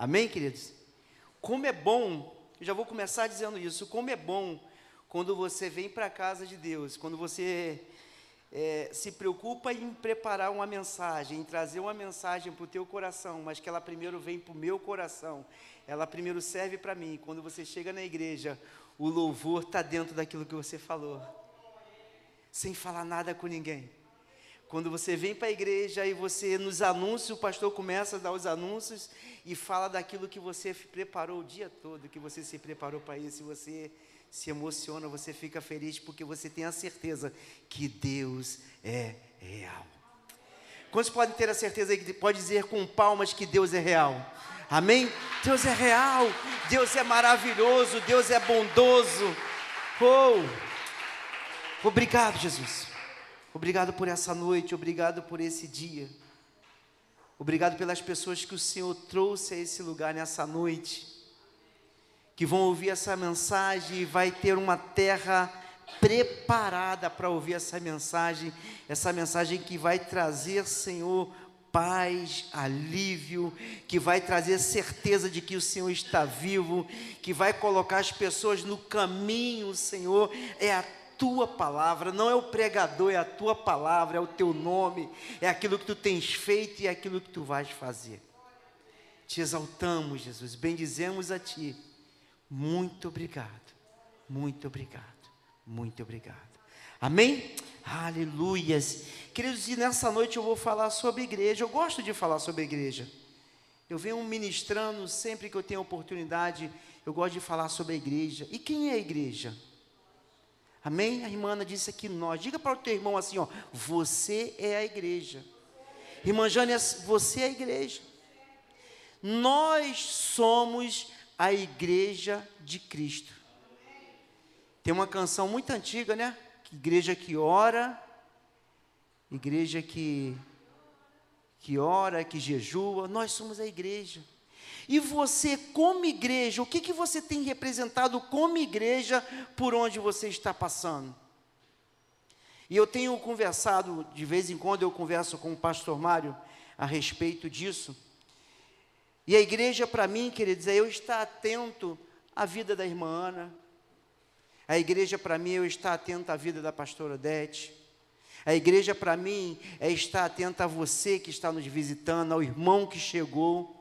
Amém, queridos? Como é bom, já vou começar dizendo isso, como é bom quando você vem para a casa de Deus, quando você é, se preocupa em preparar uma mensagem, em trazer uma mensagem para o teu coração, mas que ela primeiro vem para o meu coração, ela primeiro serve para mim. Quando você chega na igreja, o louvor está dentro daquilo que você falou, sem falar nada com ninguém. Quando você vem para a igreja e você nos anúncios, o pastor começa a dar os anúncios e fala daquilo que você preparou o dia todo, que você se preparou para isso, e você se emociona, você fica feliz porque você tem a certeza que Deus é real. Quantos podem ter a certeza que pode dizer com palmas que Deus é real? Amém? Deus é real, Deus é maravilhoso, Deus é bondoso. Oh! Obrigado, Jesus. Obrigado por essa noite, obrigado por esse dia. Obrigado pelas pessoas que o Senhor trouxe a esse lugar nessa noite, que vão ouvir essa mensagem e vai ter uma terra preparada para ouvir essa mensagem, essa mensagem que vai trazer, Senhor, paz, alívio, que vai trazer certeza de que o Senhor está vivo, que vai colocar as pessoas no caminho, Senhor, é a tua palavra, não é o pregador, é a tua palavra, é o teu nome, é aquilo que tu tens feito e é aquilo que tu vais fazer. Te exaltamos, Jesus, bendizemos a ti. Muito obrigado, muito obrigado, muito obrigado. Amém? Aleluias. Queridos, e nessa noite eu vou falar sobre igreja. Eu gosto de falar sobre igreja. Eu venho ministrando sempre que eu tenho oportunidade, eu gosto de falar sobre a igreja. E quem é a igreja? Amém? A irmã Ana disse aqui nós. Diga para o teu irmão assim, ó, você é a igreja. Irmã Jânia, você é a igreja. Nós somos a igreja de Cristo. Tem uma canção muito antiga, né? Igreja que ora, igreja que que ora, que jejua, nós somos a igreja. E você, como igreja, o que, que você tem representado como igreja por onde você está passando? E eu tenho conversado, de vez em quando eu converso com o pastor Mário a respeito disso. E a igreja, para mim, queridos, é eu estar atento à vida da irmã Ana. A igreja, para mim, é eu estar atento à vida da pastora Odete. A igreja, para mim, é estar atento a você que está nos visitando, ao irmão que chegou.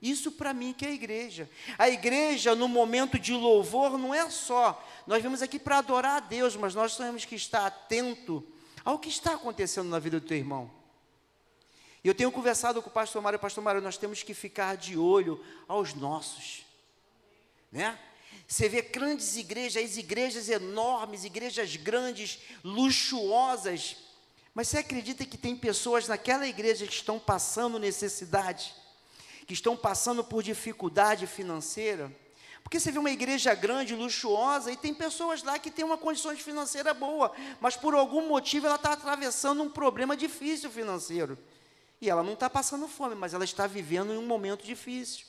Isso para mim que é a igreja. A igreja, no momento de louvor, não é só. Nós vimos aqui para adorar a Deus, mas nós temos que estar atento ao que está acontecendo na vida do teu irmão. Eu tenho conversado com o pastor Mário, pastor Mário, nós temos que ficar de olho aos nossos. Né? Você vê grandes igrejas, igrejas enormes, igrejas grandes, luxuosas, mas você acredita que tem pessoas naquela igreja que estão passando necessidade? Que estão passando por dificuldade financeira. Porque você vê uma igreja grande, luxuosa, e tem pessoas lá que têm uma condição financeira boa, mas por algum motivo ela está atravessando um problema difícil financeiro. E ela não está passando fome, mas ela está vivendo em um momento difícil.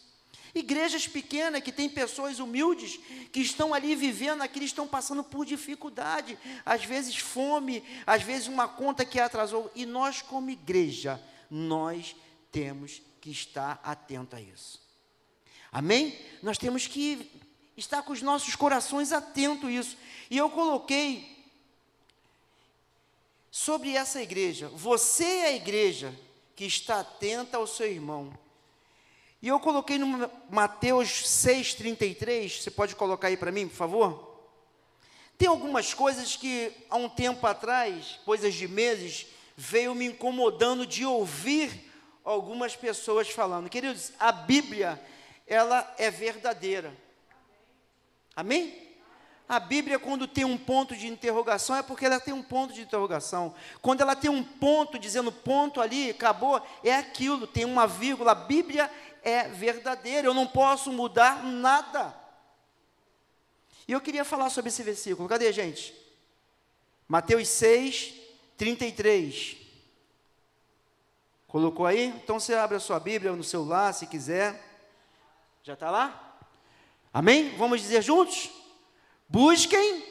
Igrejas pequenas que têm pessoas humildes que estão ali vivendo, aqui estão passando por dificuldade, às vezes fome, às vezes uma conta que atrasou. E nós, como igreja, nós temos que estar atento a isso. Amém? Nós temos que estar com os nossos corações atentos a isso. E eu coloquei sobre essa igreja, você é a igreja que está atenta ao seu irmão. E eu coloquei no Mateus 6,33, você pode colocar aí para mim, por favor? Tem algumas coisas que há um tempo atrás, coisas de meses, veio me incomodando de ouvir algumas pessoas falando. Queridos, a Bíblia, ela é verdadeira. Amém? A Bíblia, quando tem um ponto de interrogação, é porque ela tem um ponto de interrogação. Quando ela tem um ponto dizendo ponto ali, acabou, é aquilo, tem uma vírgula. A Bíblia é verdadeira, eu não posso mudar nada. E eu queria falar sobre esse versículo. Cadê, gente? Mateus 6, 33. Colocou aí? Então você abre a sua Bíblia no celular, se quiser. Já está lá? Amém? Vamos dizer juntos? Busquem.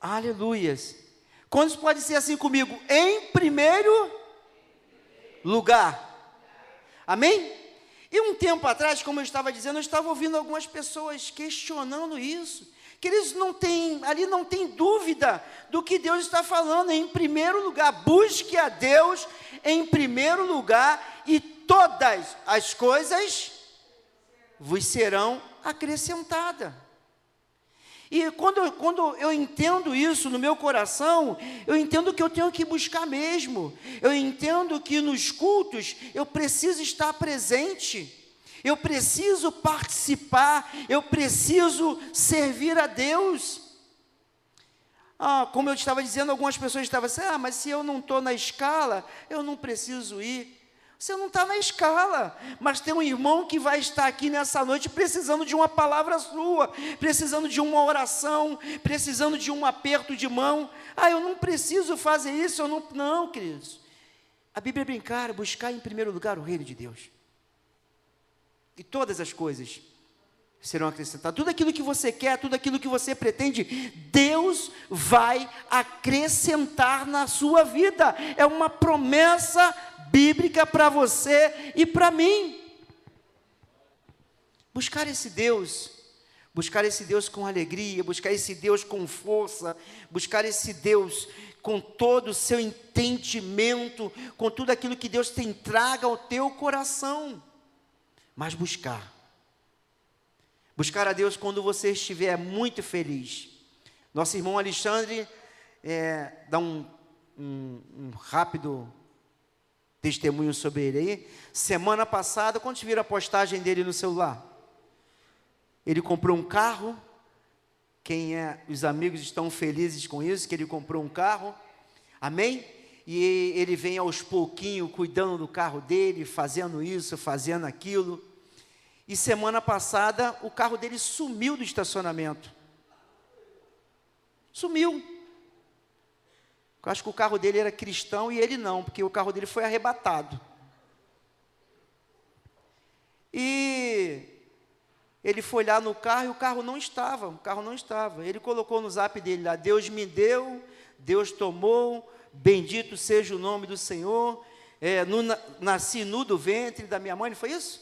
Aleluias. Quantos pode ser assim comigo? Em primeiro lugar. Amém? E um tempo atrás, como eu estava dizendo, eu estava ouvindo algumas pessoas questionando isso. Que eles não têm, ali não tem dúvida do que Deus está falando. Em primeiro lugar, busque a Deus em primeiro lugar e todas as coisas vos serão acrescentadas. E quando, quando eu entendo isso no meu coração, eu entendo que eu tenho que buscar mesmo. Eu entendo que nos cultos eu preciso estar presente. Eu preciso participar, eu preciso servir a Deus. Ah, como eu estava dizendo, algumas pessoas estavam assim: ah, mas se eu não estou na escala, eu não preciso ir. Você não está na escala, mas tem um irmão que vai estar aqui nessa noite precisando de uma palavra sua, precisando de uma oração, precisando de um aperto de mão. Ah, eu não preciso fazer isso, eu não. Não, queridos. A Bíblia é clara, buscar em primeiro lugar o reino de Deus. E todas as coisas serão acrescentadas. Tudo aquilo que você quer, tudo aquilo que você pretende, Deus vai acrescentar na sua vida. É uma promessa bíblica para você e para mim. Buscar esse Deus, buscar esse Deus com alegria, buscar esse Deus com força, buscar esse Deus com todo o seu entendimento, com tudo aquilo que Deus tem traga ao teu coração. Mas buscar. Buscar a Deus quando você estiver muito feliz. Nosso irmão Alexandre é, dá um, um, um rápido testemunho sobre ele aí. Semana passada, quando viram a postagem dele no celular? Ele comprou um carro. Quem é, os amigos estão felizes com isso, que ele comprou um carro. Amém? E ele vem aos pouquinhos cuidando do carro dele, fazendo isso, fazendo aquilo. E semana passada o carro dele sumiu do estacionamento. Sumiu. Eu acho que o carro dele era cristão e ele não, porque o carro dele foi arrebatado. E ele foi lá no carro e o carro não estava, o carro não estava. Ele colocou no zap dele lá: Deus me deu, Deus tomou, bendito seja o nome do Senhor. É, nasci nu do ventre da minha mãe, não foi isso?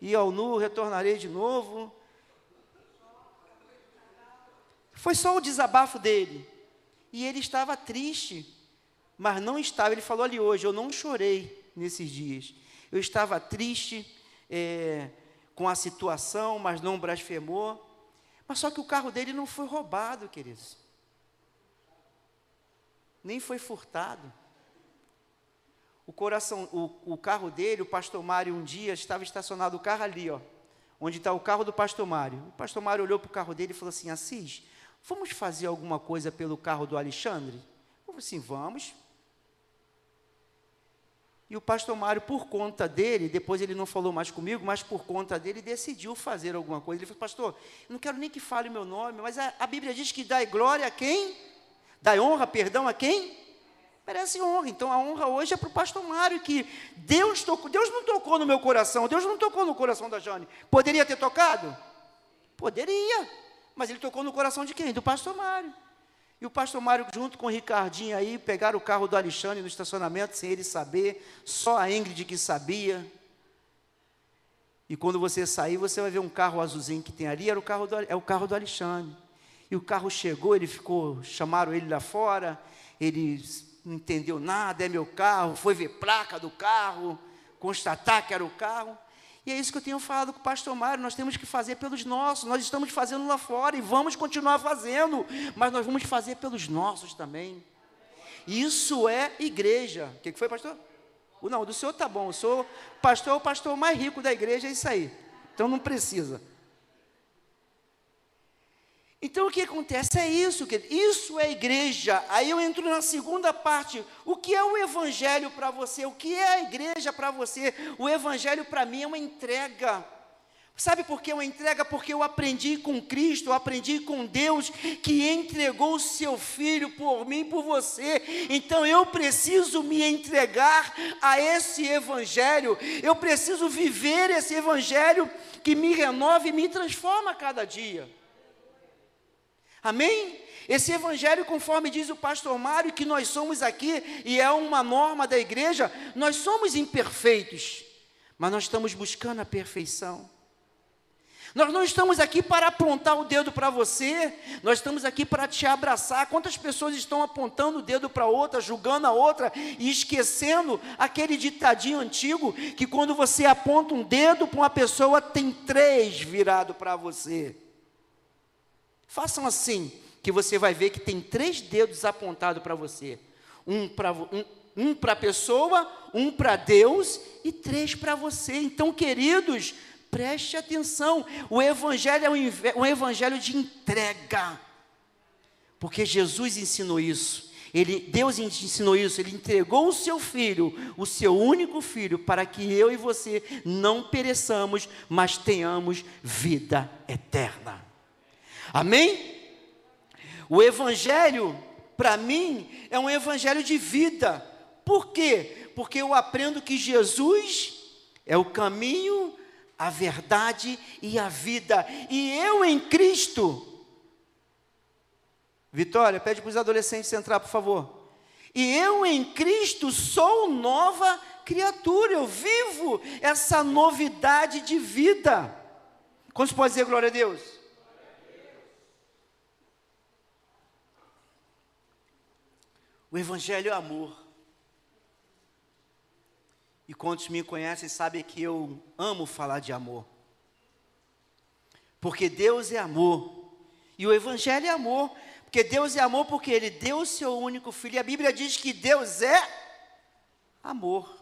E ao nu retornarei de novo. Foi só o desabafo dele. E ele estava triste, mas não estava. Ele falou ali hoje: Eu não chorei nesses dias. Eu estava triste é, com a situação, mas não blasfemou. Mas só que o carro dele não foi roubado, queridos. Nem foi furtado. O coração, o, o carro dele, o pastor Mário, um dia estava estacionado o carro ali, ó, onde está o carro do pastor Mário. O pastor Mário olhou para o carro dele e falou assim: Assis, Vamos fazer alguma coisa pelo carro do Alexandre? Eu falei assim, vamos. E o pastor Mário, por conta dele, depois ele não falou mais comigo, mas por conta dele, decidiu fazer alguma coisa. Ele falou, pastor, não quero nem que fale o meu nome, mas a, a Bíblia diz que dá glória a quem? Dá honra, perdão a quem? Merece honra. Então a honra hoje é para o pastor Mário, que Deus tocou, Deus não tocou no meu coração, Deus não tocou no coração da Jane. Poderia ter tocado? Poderia. Mas ele tocou no coração de quem? Do pastor Mário. E o pastor Mário, junto com o Ricardinho aí, pegaram o carro do Alexandre no estacionamento sem ele saber, só a Ingrid que sabia. E quando você sair, você vai ver um carro azulzinho que tem ali, era o carro do, é o carro do Alexandre. E o carro chegou, ele ficou, chamaram ele lá fora, ele não entendeu nada, é meu carro, foi ver placa do carro, constatar que era o carro. É isso que eu tenho falado com o pastor Mário, nós temos que fazer pelos nossos, nós estamos fazendo lá fora e vamos continuar fazendo, mas nós vamos fazer pelos nossos também. Isso é igreja. O que foi, pastor? Não, do senhor tá bom, o senhor pastor é o pastor mais rico da igreja, é isso aí. Então não precisa. Então o que acontece é isso, que isso é igreja. Aí eu entro na segunda parte. O que é o evangelho para você? O que é a igreja para você? O evangelho para mim é uma entrega. Sabe por que uma entrega? Porque eu aprendi com Cristo, eu aprendi com Deus que entregou o seu filho por mim, por você. Então eu preciso me entregar a esse evangelho. Eu preciso viver esse evangelho que me renova e me transforma a cada dia. Amém? Esse evangelho, conforme diz o pastor Mário, que nós somos aqui, e é uma norma da igreja, nós somos imperfeitos, mas nós estamos buscando a perfeição. Nós não estamos aqui para apontar o dedo para você, nós estamos aqui para te abraçar. Quantas pessoas estão apontando o dedo para outra, julgando a outra e esquecendo aquele ditadinho antigo que quando você aponta um dedo para uma pessoa, tem três virado para você. Façam assim, que você vai ver que tem três dedos apontados para você: um para um, um a pessoa, um para Deus e três para você. Então, queridos, preste atenção: o Evangelho é um, um evangelho de entrega, porque Jesus ensinou isso. Ele, Deus ensinou isso, Ele entregou o seu filho, o seu único filho, para que eu e você não pereçamos, mas tenhamos vida eterna. Amém? O Evangelho, para mim, é um Evangelho de vida. Por quê? Porque eu aprendo que Jesus é o caminho, a verdade e a vida. E eu em Cristo. Vitória, pede para os adolescentes entrar, por favor. E eu em Cristo sou nova criatura, eu vivo essa novidade de vida. Quantos pode dizer glória a Deus? O Evangelho é amor. E quantos me conhecem sabem que eu amo falar de amor. Porque Deus é amor. E o Evangelho é amor. Porque Deus é amor porque Ele deu o seu único filho. E a Bíblia diz que Deus é amor.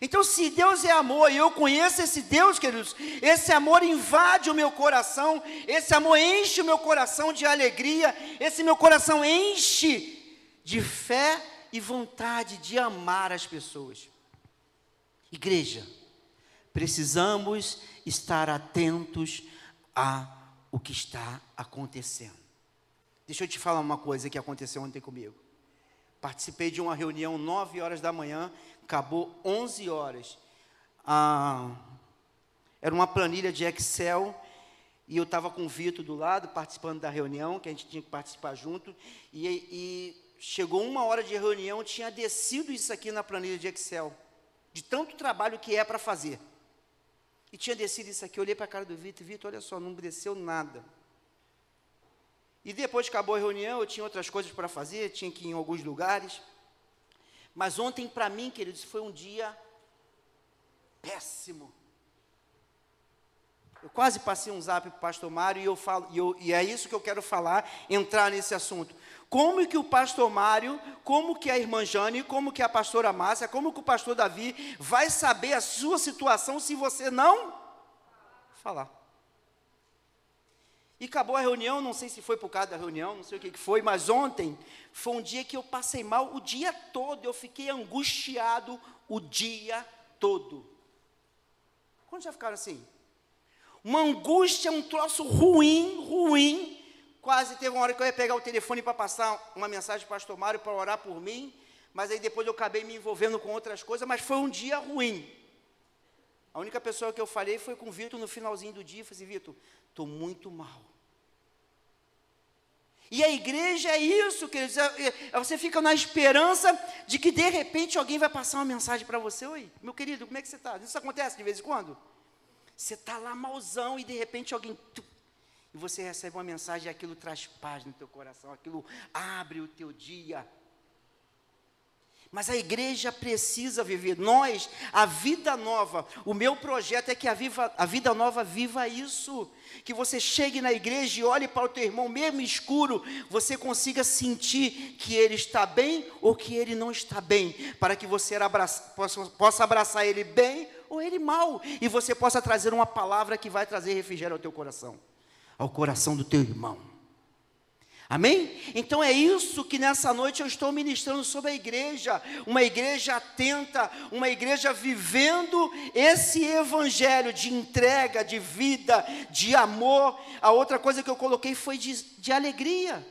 Então, se Deus é amor e eu conheço esse Deus, queridos, esse amor invade o meu coração, esse amor enche o meu coração de alegria, esse meu coração enche de fé e vontade de amar as pessoas. Igreja, precisamos estar atentos a o que está acontecendo. Deixa eu te falar uma coisa que aconteceu ontem comigo. Participei de uma reunião 9 horas da manhã, acabou 11 horas. Ah, era uma planilha de Excel e eu estava com o Vitor do lado, participando da reunião, que a gente tinha que participar junto, e, e chegou uma hora de reunião, tinha descido isso aqui na planilha de Excel, de tanto trabalho que é para fazer. E tinha descido isso aqui, eu olhei para a cara do Vitor, Vitor, olha só, não desceu nada. E depois que acabou a reunião, eu tinha outras coisas para fazer, tinha que ir em alguns lugares. Mas ontem, para mim, queridos, foi um dia péssimo. Eu quase passei um zap para o pastor Mário e, eu falo, e, eu, e é isso que eu quero falar, entrar nesse assunto. Como que o pastor Mário, como que a irmã Jane, como que a pastora Márcia, como que o pastor Davi vai saber a sua situação se você não falar? E acabou a reunião, não sei se foi por causa da reunião, não sei o que, que foi, mas ontem foi um dia que eu passei mal o dia todo, eu fiquei angustiado o dia todo. Quantos já ficaram assim? Uma angústia, um troço ruim, ruim, Quase teve uma hora que eu ia pegar o telefone para passar uma mensagem para o pastor Mário para orar por mim, mas aí depois eu acabei me envolvendo com outras coisas, mas foi um dia ruim. A única pessoa que eu falei foi com o Vitor no finalzinho do dia, falei assim, Vitor, estou muito mal. E a igreja é isso, queridos. É, é, você fica na esperança de que de repente alguém vai passar uma mensagem para você. Oi, meu querido, como é que você está? Isso acontece de vez em quando? Você está lá malzão e de repente alguém e você recebe uma mensagem e aquilo traz paz no teu coração, aquilo abre o teu dia. Mas a igreja precisa viver, nós, a vida nova, o meu projeto é que a, viva, a vida nova viva isso, que você chegue na igreja e olhe para o teu irmão, mesmo escuro, você consiga sentir que ele está bem ou que ele não está bem, para que você abraça, possa, possa abraçar ele bem ou ele mal, e você possa trazer uma palavra que vai trazer refrigério ao teu coração ao coração do teu irmão. Amém? Então é isso que nessa noite eu estou ministrando sobre a igreja, uma igreja atenta, uma igreja vivendo esse evangelho de entrega, de vida, de amor. A outra coisa que eu coloquei foi de, de alegria.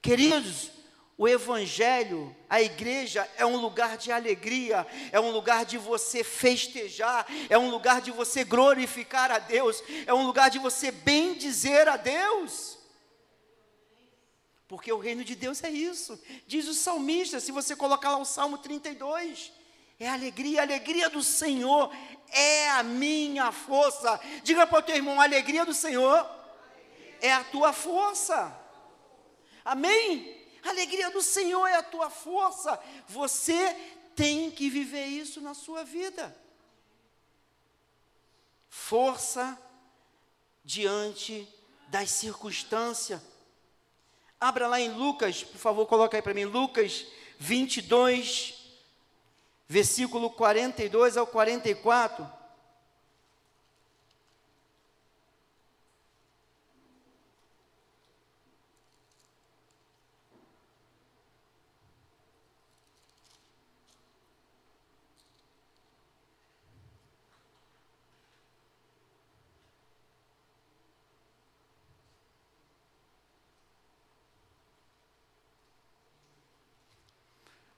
Queridos, o Evangelho, a igreja é um lugar de alegria, é um lugar de você festejar, é um lugar de você glorificar a Deus, é um lugar de você bem dizer a Deus. Porque o reino de Deus é isso. Diz o salmista, se você colocar lá o Salmo 32, é alegria, a alegria do Senhor é a minha força. Diga para o teu irmão, a alegria do Senhor é a tua força. Amém? A alegria do Senhor é a tua força. Você tem que viver isso na sua vida. Força diante das circunstâncias. Abra lá em Lucas, por favor, coloca aí para mim, Lucas 22, versículo 42 ao 44.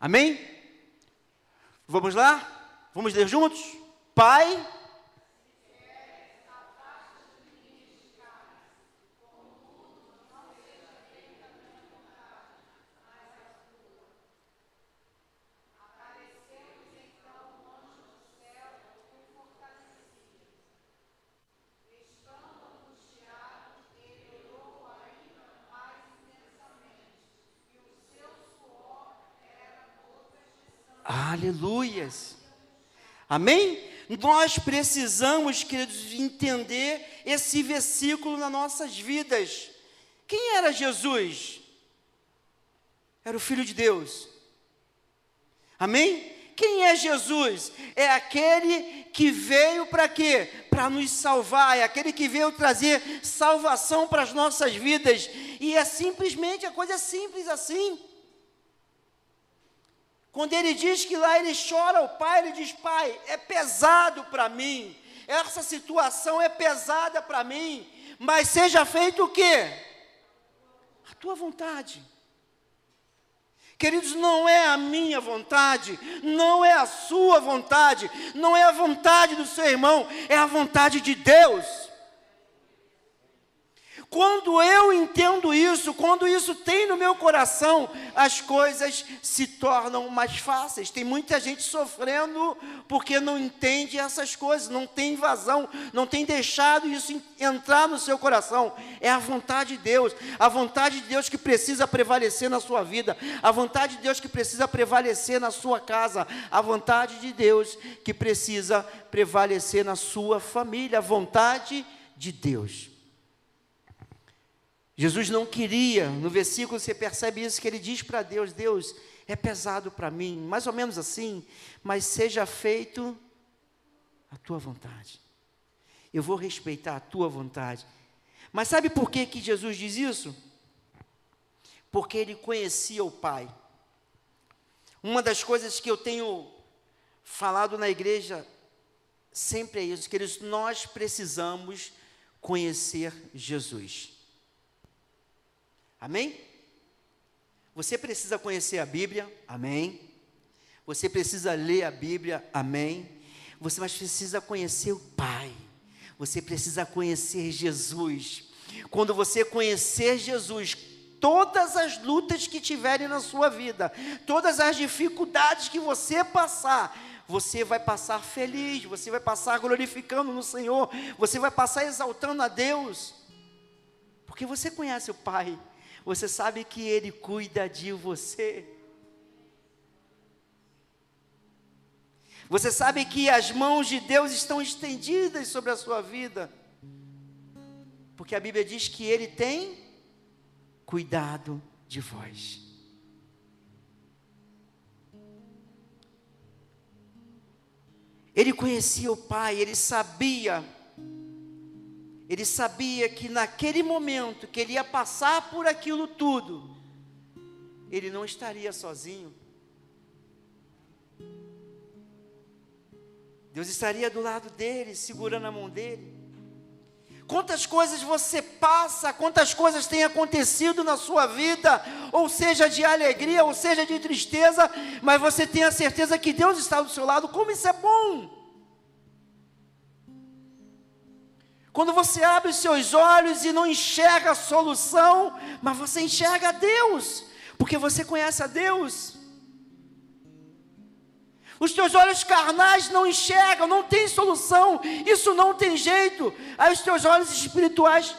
Amém? Vamos lá? Vamos ler juntos? Pai. Aleluias. Amém? Nós precisamos, queridos, entender esse versículo nas nossas vidas. Quem era Jesus? Era o Filho de Deus. Amém? Quem é Jesus? É aquele que veio para quê? Para nos salvar, é aquele que veio trazer salvação para as nossas vidas. E é simplesmente, a coisa é simples assim. Quando ele diz que lá ele chora ao pai, ele diz: Pai, é pesado para mim, essa situação é pesada para mim, mas seja feito o quê? A tua vontade. Queridos, não é a minha vontade, não é a sua vontade, não é a vontade do seu irmão, é a vontade de Deus. Quando eu entendo isso, quando isso tem no meu coração, as coisas se tornam mais fáceis. Tem muita gente sofrendo porque não entende essas coisas, não tem invasão, não tem deixado isso entrar no seu coração. É a vontade de Deus, a vontade de Deus que precisa prevalecer na sua vida, a vontade de Deus que precisa prevalecer na sua casa, a vontade de Deus que precisa prevalecer na sua família, a vontade de Deus. Jesus não queria, no versículo você percebe isso, que ele diz para Deus: Deus, é pesado para mim, mais ou menos assim, mas seja feito a tua vontade. Eu vou respeitar a tua vontade. Mas sabe por que, que Jesus diz isso? Porque ele conhecia o Pai. Uma das coisas que eu tenho falado na igreja sempre é isso, que nós precisamos conhecer Jesus. Amém? Você precisa conhecer a Bíblia, amém? Você precisa ler a Bíblia, amém? Você mas precisa conhecer o Pai. Você precisa conhecer Jesus. Quando você conhecer Jesus, todas as lutas que tiverem na sua vida, todas as dificuldades que você passar, você vai passar feliz, você vai passar glorificando no Senhor, você vai passar exaltando a Deus, porque você conhece o Pai. Você sabe que Ele cuida de você. Você sabe que as mãos de Deus estão estendidas sobre a sua vida. Porque a Bíblia diz que Ele tem cuidado de vós. Ele conhecia o Pai, ele sabia ele sabia que naquele momento que ele ia passar por aquilo tudo, ele não estaria sozinho. Deus estaria do lado dele, segurando a mão dele. Quantas coisas você passa, quantas coisas têm acontecido na sua vida, ou seja de alegria, ou seja de tristeza, mas você tem a certeza que Deus está do seu lado, como isso é bom. Quando você abre os seus olhos e não enxerga a solução, mas você enxerga a Deus, porque você conhece a Deus. Os teus olhos carnais não enxergam, não tem solução, isso não tem jeito. Aí os teus olhos espirituais,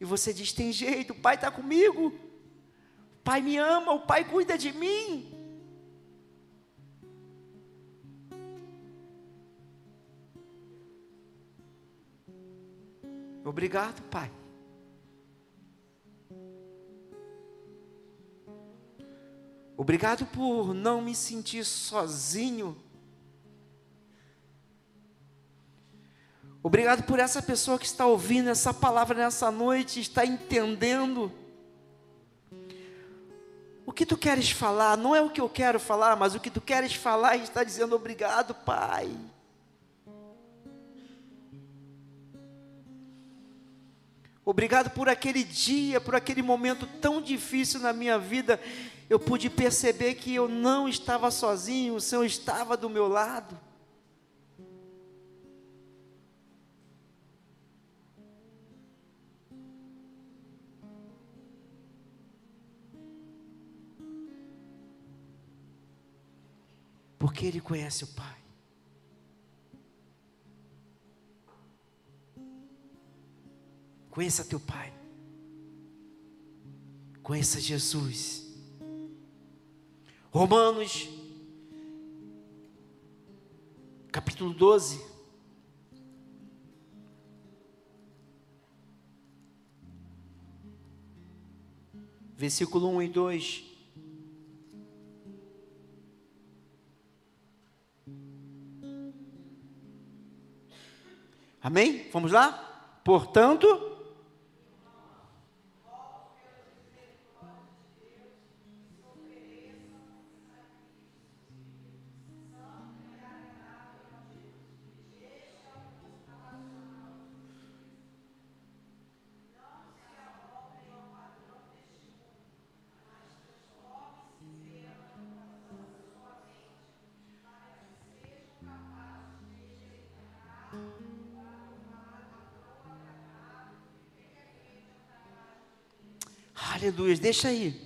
e você diz: tem jeito, o Pai está comigo, o Pai me ama, o Pai cuida de mim. Obrigado, Pai. Obrigado por não me sentir sozinho. Obrigado por essa pessoa que está ouvindo essa palavra nessa noite, está entendendo. O que tu queres falar não é o que eu quero falar, mas o que tu queres falar está dizendo obrigado, Pai. Obrigado por aquele dia, por aquele momento tão difícil na minha vida. Eu pude perceber que eu não estava sozinho, o Senhor estava do meu lado. Porque Ele conhece o Pai. Conheça teu Pai. Conheça Jesus. Romanos, capítulo 12. Versículo 1 e 2. Amém? Vamos lá? Portanto, Aleluia, deixa aí.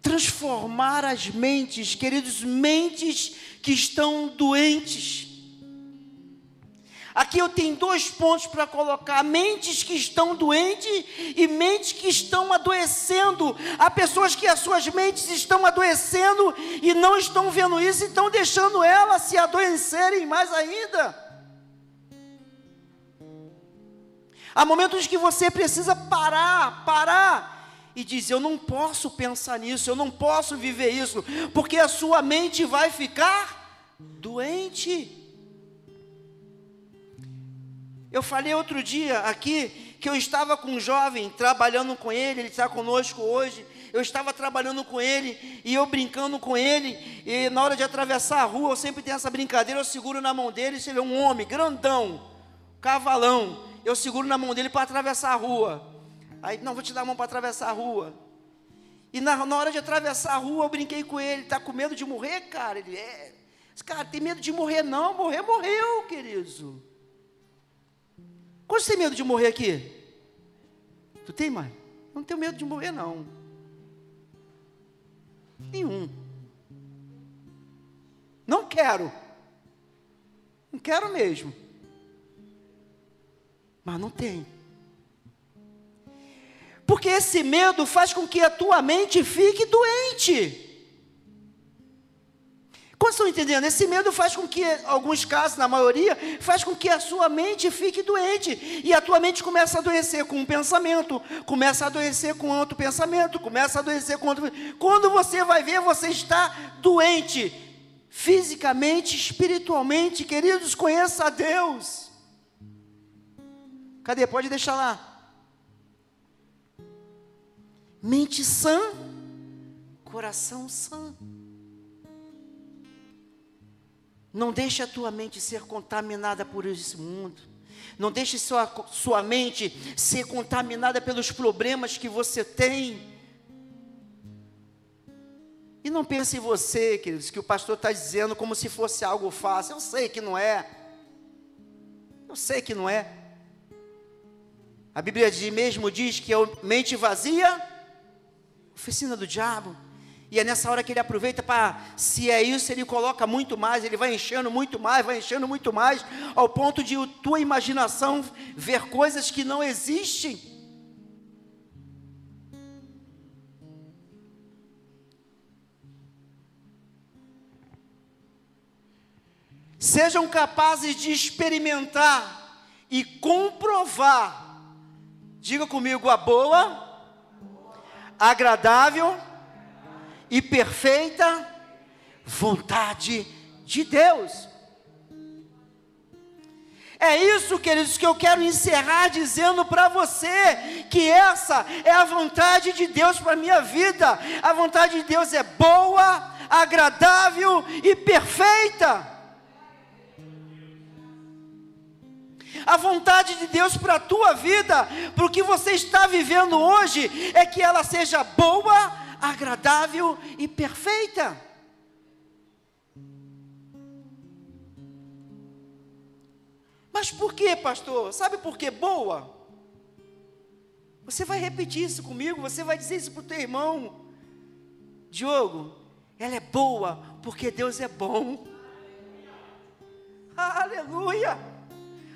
Transformar as mentes, queridos, mentes que estão doentes. Aqui eu tenho dois pontos para colocar: mentes que estão doentes e mentes que estão adoecendo. Há pessoas que as suas mentes estão adoecendo e não estão vendo isso, estão deixando elas se adoecerem mais ainda. Há momentos que você precisa parar, parar e dizer: Eu não posso pensar nisso, eu não posso viver isso, porque a sua mente vai ficar doente. Eu falei outro dia aqui que eu estava com um jovem trabalhando com ele, ele está conosco hoje. Eu estava trabalhando com ele e eu brincando com ele. E na hora de atravessar a rua, eu sempre tenho essa brincadeira. Eu seguro na mão dele. Você vê um homem grandão, cavalão eu seguro na mão dele para atravessar a rua. Aí, não, vou te dar a mão para atravessar a rua. E na, na, hora de atravessar a rua, eu brinquei com ele. Está com medo de morrer, cara? Ele é. Cara tem medo de morrer, não. Morrer, morreu, querido. Quantos tem medo de morrer aqui? Tu tem, mãe? Não tenho medo de morrer, não. Nenhum. Não quero. Não quero mesmo mas não tem. Porque esse medo faz com que a tua mente fique doente. Quantos estão entendendo? Esse medo faz com que, em alguns casos, na maioria, faz com que a sua mente fique doente. E a tua mente começa a adoecer com um pensamento, começa a adoecer com outro pensamento, começa a adoecer com outro. Quando você vai ver, você está doente. Fisicamente, espiritualmente, queridos, conheça a Deus. Cadê? Pode deixar lá. Mente sã, coração sã. Não deixe a tua mente ser contaminada por esse mundo. Não deixe sua, sua mente ser contaminada pelos problemas que você tem. E não pense em você, queridos, que o pastor está dizendo como se fosse algo fácil. Eu sei que não é. Eu sei que não é. A Bíblia mesmo diz que é mente vazia, oficina do diabo. E é nessa hora que ele aproveita para, se é isso, ele coloca muito mais, ele vai enchendo muito mais, vai enchendo muito mais, ao ponto de a tua imaginação ver coisas que não existem. Sejam capazes de experimentar e comprovar, diga comigo, a boa, agradável e perfeita vontade de Deus. É isso, queridos, que eu quero encerrar dizendo para você que essa é a vontade de Deus para a minha vida. A vontade de Deus é boa, agradável e perfeita. A vontade de Deus para a tua vida, para o que você está vivendo hoje, é que ela seja boa, agradável e perfeita. Mas por que, pastor? Sabe por que boa? Você vai repetir isso comigo, você vai dizer isso para o teu irmão. Diogo, ela é boa porque Deus é bom. Aleluia!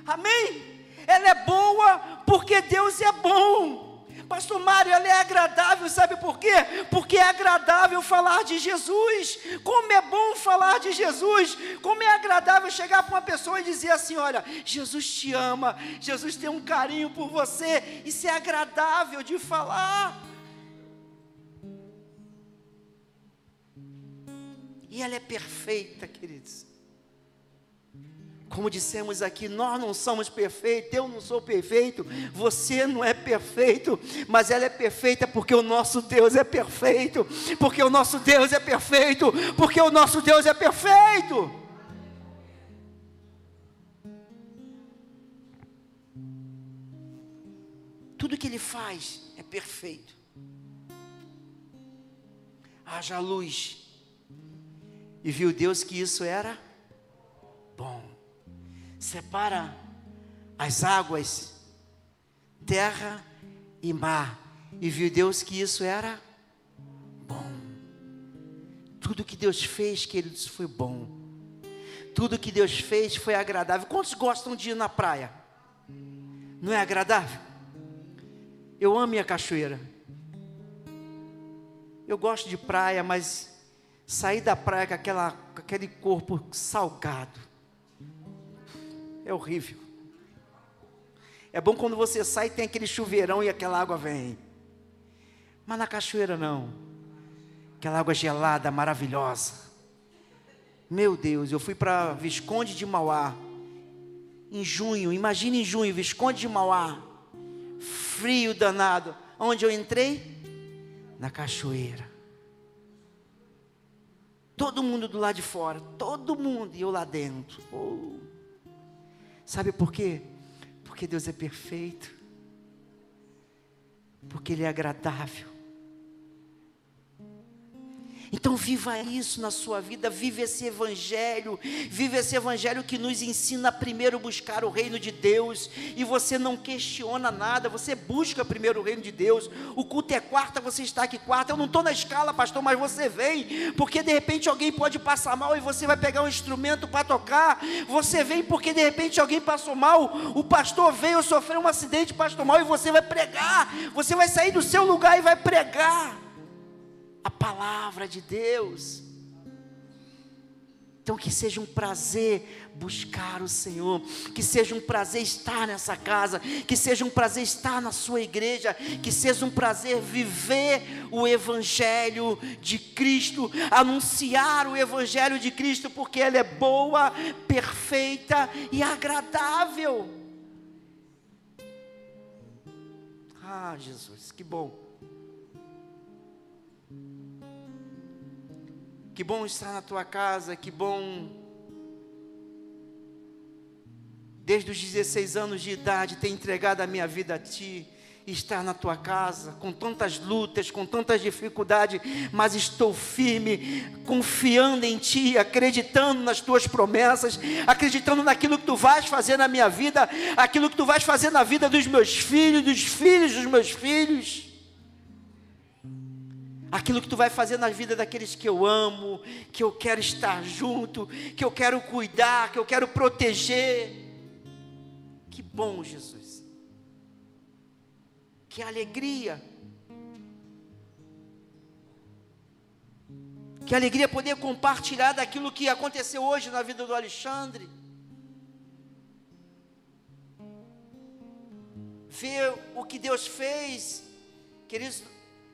Amém? Ela é boa porque Deus é bom. Pastor Mário, ela é agradável, sabe por quê? Porque é agradável falar de Jesus. Como é bom falar de Jesus. Como é agradável chegar para uma pessoa e dizer assim: Olha, Jesus te ama, Jesus tem um carinho por você. Isso é agradável de falar. E ela é perfeita, queridos. Como dissemos aqui, nós não somos perfeitos, eu não sou perfeito, você não é perfeito, mas ela é perfeita porque o nosso Deus é perfeito, porque o nosso Deus é perfeito, porque o nosso Deus é perfeito. Tudo que ele faz é perfeito. Haja luz. E viu Deus que isso era bom separa as águas, terra e mar. E viu Deus que isso era bom. Tudo que Deus fez, queridos, foi bom. Tudo que Deus fez foi agradável. Quantos gostam de ir na praia? Não é agradável? Eu amo a cachoeira. Eu gosto de praia, mas sair da praia com, aquela, com aquele corpo salgado é horrível. É bom quando você sai e tem aquele chuveirão e aquela água vem. Mas na cachoeira não. Aquela água gelada, maravilhosa. Meu Deus, eu fui para Visconde de Mauá. Em junho, imagine em junho, Visconde de Mauá. Frio danado. Onde eu entrei? Na cachoeira. Todo mundo do lado de fora, todo mundo, e eu lá dentro. Oh. Sabe por quê? Porque Deus é perfeito. Porque Ele é agradável. Então viva isso na sua vida, vive esse evangelho, vive esse evangelho que nos ensina a primeiro buscar o reino de Deus, e você não questiona nada, você busca primeiro o reino de Deus. O culto é quarta, você está aqui quarta. Eu não estou na escala, pastor, mas você vem, porque de repente alguém pode passar mal e você vai pegar um instrumento para tocar. Você vem porque de repente alguém passou mal, o pastor veio, sofreu um acidente, passou mal, e você vai pregar. Você vai sair do seu lugar e vai pregar a palavra de Deus. Então, que seja um prazer buscar o Senhor, que seja um prazer estar nessa casa, que seja um prazer estar na sua igreja, que seja um prazer viver o Evangelho de Cristo, anunciar o Evangelho de Cristo, porque Ele é boa, perfeita e agradável. Ah, Jesus, que bom. Que bom estar na tua casa, que bom. Desde os 16 anos de idade ter entregado a minha vida a ti estar na tua casa, com tantas lutas, com tantas dificuldades, mas estou firme, confiando em Ti, acreditando nas Tuas promessas, acreditando naquilo que Tu vais fazer na minha vida, aquilo que Tu vais fazer na vida dos meus filhos, dos filhos dos meus filhos. Aquilo que tu vai fazer na vida daqueles que eu amo, que eu quero estar junto, que eu quero cuidar, que eu quero proteger. Que bom, Jesus que alegria. Que alegria poder compartilhar daquilo que aconteceu hoje na vida do Alexandre. Ver o que Deus fez. Queridos,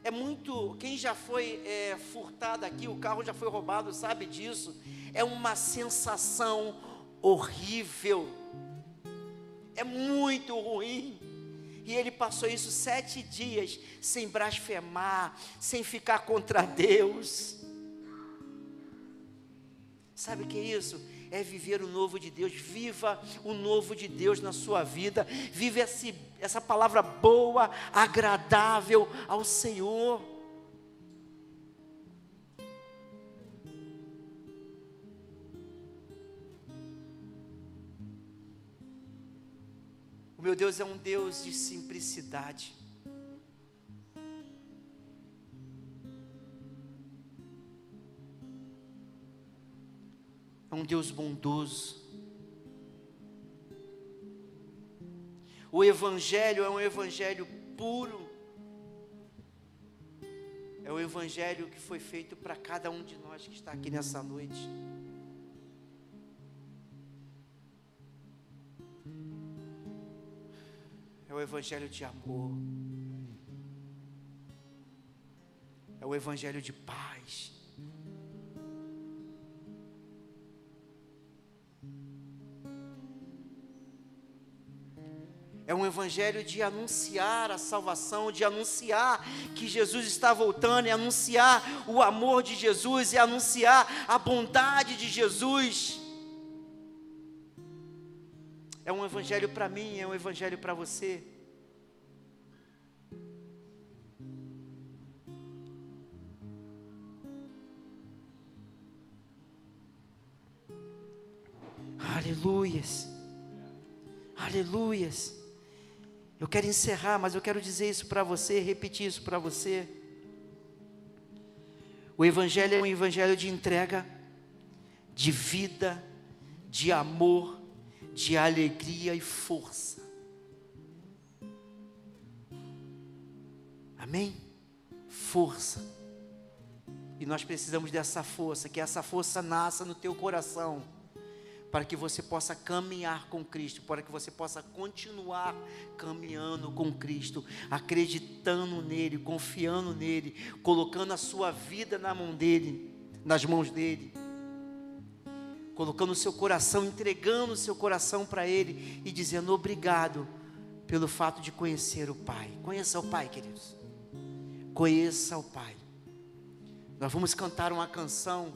é muito. Quem já foi é, furtado aqui, o carro já foi roubado, sabe disso. É uma sensação horrível. É muito ruim. E ele passou isso sete dias sem blasfemar, sem ficar contra Deus. Sabe o que é isso? É viver o novo de Deus. Viva o novo de Deus na sua vida. Vive esse, essa palavra boa, agradável ao Senhor. meu Deus é um Deus de simplicidade. É um Deus bondoso. O Evangelho é um Evangelho puro. É o Evangelho que foi feito para cada um de nós que está aqui nessa noite. é o Evangelho de amor, é o Evangelho de paz. Evangelho de anunciar a salvação, de anunciar que Jesus está voltando, é anunciar o amor de Jesus, é anunciar a bondade de Jesus. É um evangelho para mim, é um evangelho para você. Aleluias. Aleluias. Eu quero encerrar, mas eu quero dizer isso para você, repetir isso para você. O Evangelho é um Evangelho de entrega, de vida, de amor, de alegria e força. Amém? Força. E nós precisamos dessa força, que essa força nasça no teu coração, para que você possa caminhar com Cristo, para que você possa continuar caminhando com Cristo, acreditando nele, confiando nele, colocando a sua vida na mão dele, nas mãos dele colocando o seu coração, entregando o seu coração para Ele e dizendo obrigado pelo fato de conhecer o Pai. Conheça o Pai, queridos. Conheça o Pai. Nós vamos cantar uma canção